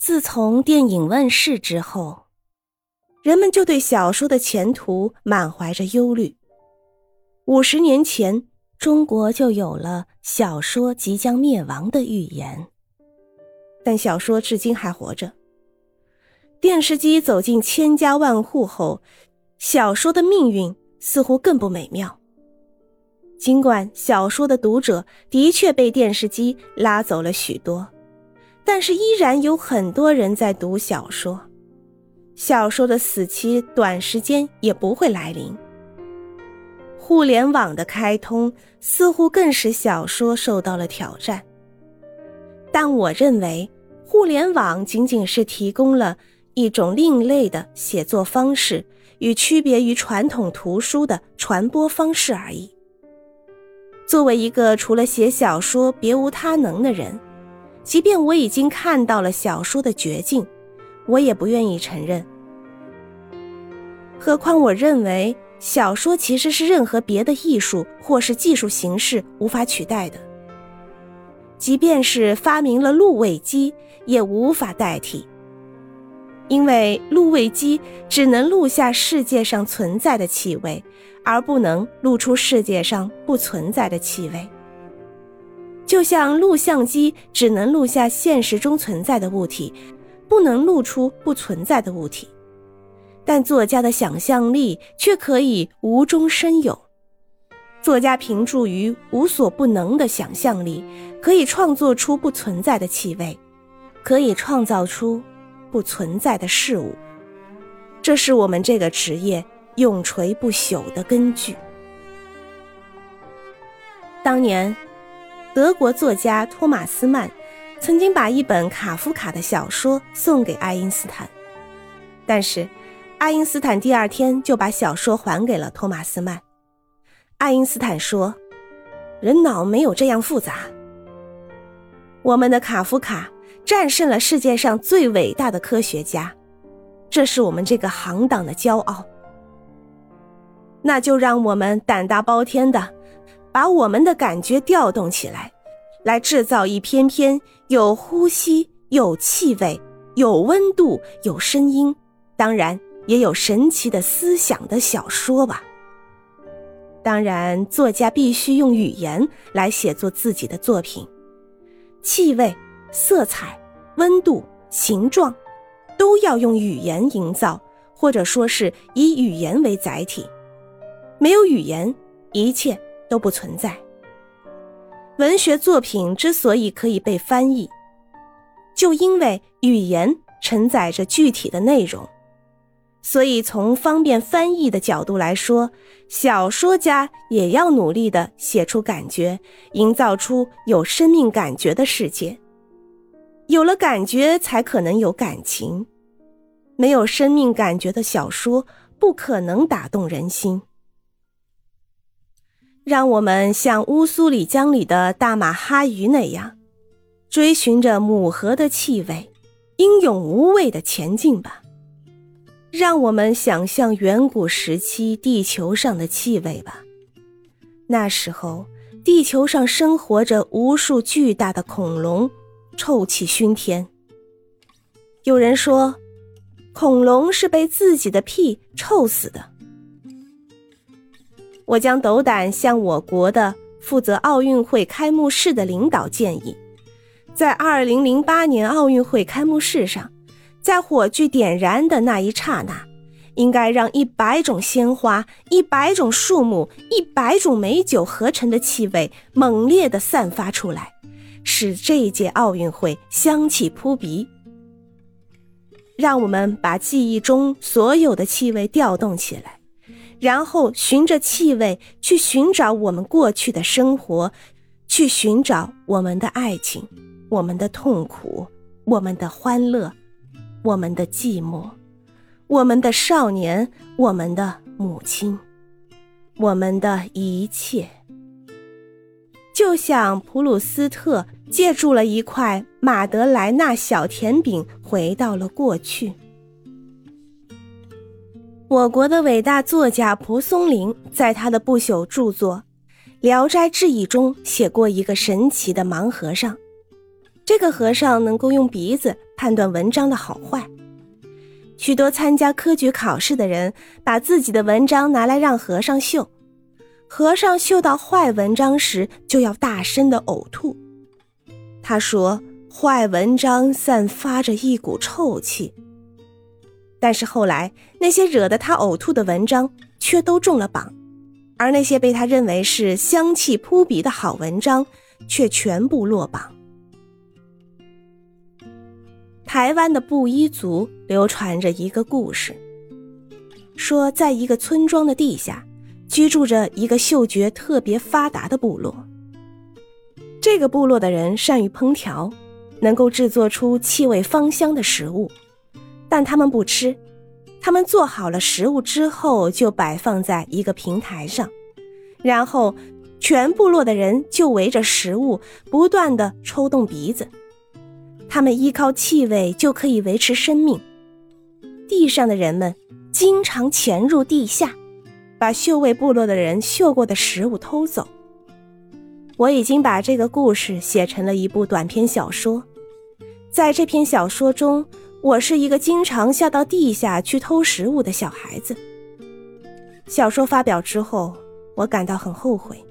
自从电影问世之后，人们就对小说的前途满怀着忧虑。五十年前，中国就有了小说即将灭亡的预言，但小说至今还活着。电视机走进千家万户后，小说的命运似乎更不美妙。尽管小说的读者的确被电视机拉走了许多，但是依然有很多人在读小说。小说的死期短时间也不会来临。互联网的开通似乎更使小说受到了挑战，但我认为，互联网仅仅是提供了一种另类的写作方式与区别于传统图书的传播方式而已。作为一个除了写小说别无他能的人，即便我已经看到了小说的绝境，我也不愿意承认。何况我认为小说其实是任何别的艺术或是技术形式无法取代的，即便是发明了录味机，也无法代替。因为录味机只能录下世界上存在的气味，而不能录出世界上不存在的气味。就像录像机只能录下现实中存在的物体，不能录出不存在的物体，但作家的想象力却可以无中生有。作家凭助于无所不能的想象力，可以创作出不存在的气味，可以创造出。不存在的事物，这是我们这个职业永垂不朽的根据。当年，德国作家托马斯曼曾经把一本卡夫卡的小说送给爱因斯坦，但是爱因斯坦第二天就把小说还给了托马斯曼。爱因斯坦说：“人脑没有这样复杂。”我们的卡夫卡。战胜了世界上最伟大的科学家，这是我们这个行当的骄傲。那就让我们胆大包天的，把我们的感觉调动起来，来制造一篇篇有呼吸、有气味、有温度、有声音，当然也有神奇的思想的小说吧。当然，作家必须用语言来写作自己的作品，气味。色彩、温度、形状，都要用语言营造，或者说是以语言为载体。没有语言，一切都不存在。文学作品之所以可以被翻译，就因为语言承载着具体的内容。所以，从方便翻译的角度来说，小说家也要努力的写出感觉，营造出有生命感觉的世界。有了感觉，才可能有感情。没有生命感觉的小说，不可能打动人心。让我们像乌苏里江里的大马哈鱼那样，追寻着母河的气味，英勇无畏的前进吧。让我们想象远古时期地球上的气味吧。那时候，地球上生活着无数巨大的恐龙。臭气熏天。有人说，恐龙是被自己的屁臭死的。我将斗胆向我国的负责奥运会开幕式的领导建议，在二零零八年奥运会开幕式上，在火炬点燃的那一刹那，应该让一百种鲜花、一百种树木、一百种美酒合成的气味猛烈的散发出来。使这一届奥运会香气扑鼻。让我们把记忆中所有的气味调动起来，然后循着气味去寻找我们过去的生活，去寻找我们的爱情、我们的痛苦、我们的欢乐、我们的寂寞、我们的少年、我们的母亲、我们的一切。就像普鲁斯特借助了一块马德莱纳小甜饼，回到了过去。我国的伟大作家蒲松龄在他的不朽著作《聊斋志异》中写过一个神奇的盲和尚，这个和尚能够用鼻子判断文章的好坏。许多参加科举考试的人把自己的文章拿来让和尚嗅，和尚嗅到坏文章时就要大声的呕吐。他说：“坏文章散发着一股臭气。”但是后来那些惹得他呕吐的文章却都中了榜，而那些被他认为是香气扑鼻的好文章却全部落榜。台湾的布依族流传着一个故事，说在一个村庄的地下，居住着一个嗅觉特别发达的部落。这个部落的人善于烹调，能够制作出气味芳香的食物，但他们不吃。他们做好了食物之后，就摆放在一个平台上，然后全部落的人就围着食物不断的抽动鼻子。他们依靠气味就可以维持生命。地上的人们经常潜入地下，把嗅味部落的人嗅过的食物偷走。我已经把这个故事写成了一部短篇小说。在这篇小说中，我是一个经常下到地下去偷食物的小孩子。小说发表之后，我感到很后悔。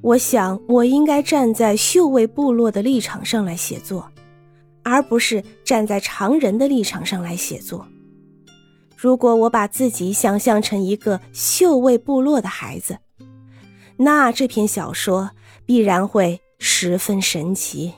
我想，我应该站在嗅味部落的立场上来写作。而不是站在常人的立场上来写作。如果我把自己想象成一个嗅味部落的孩子，那这篇小说必然会十分神奇。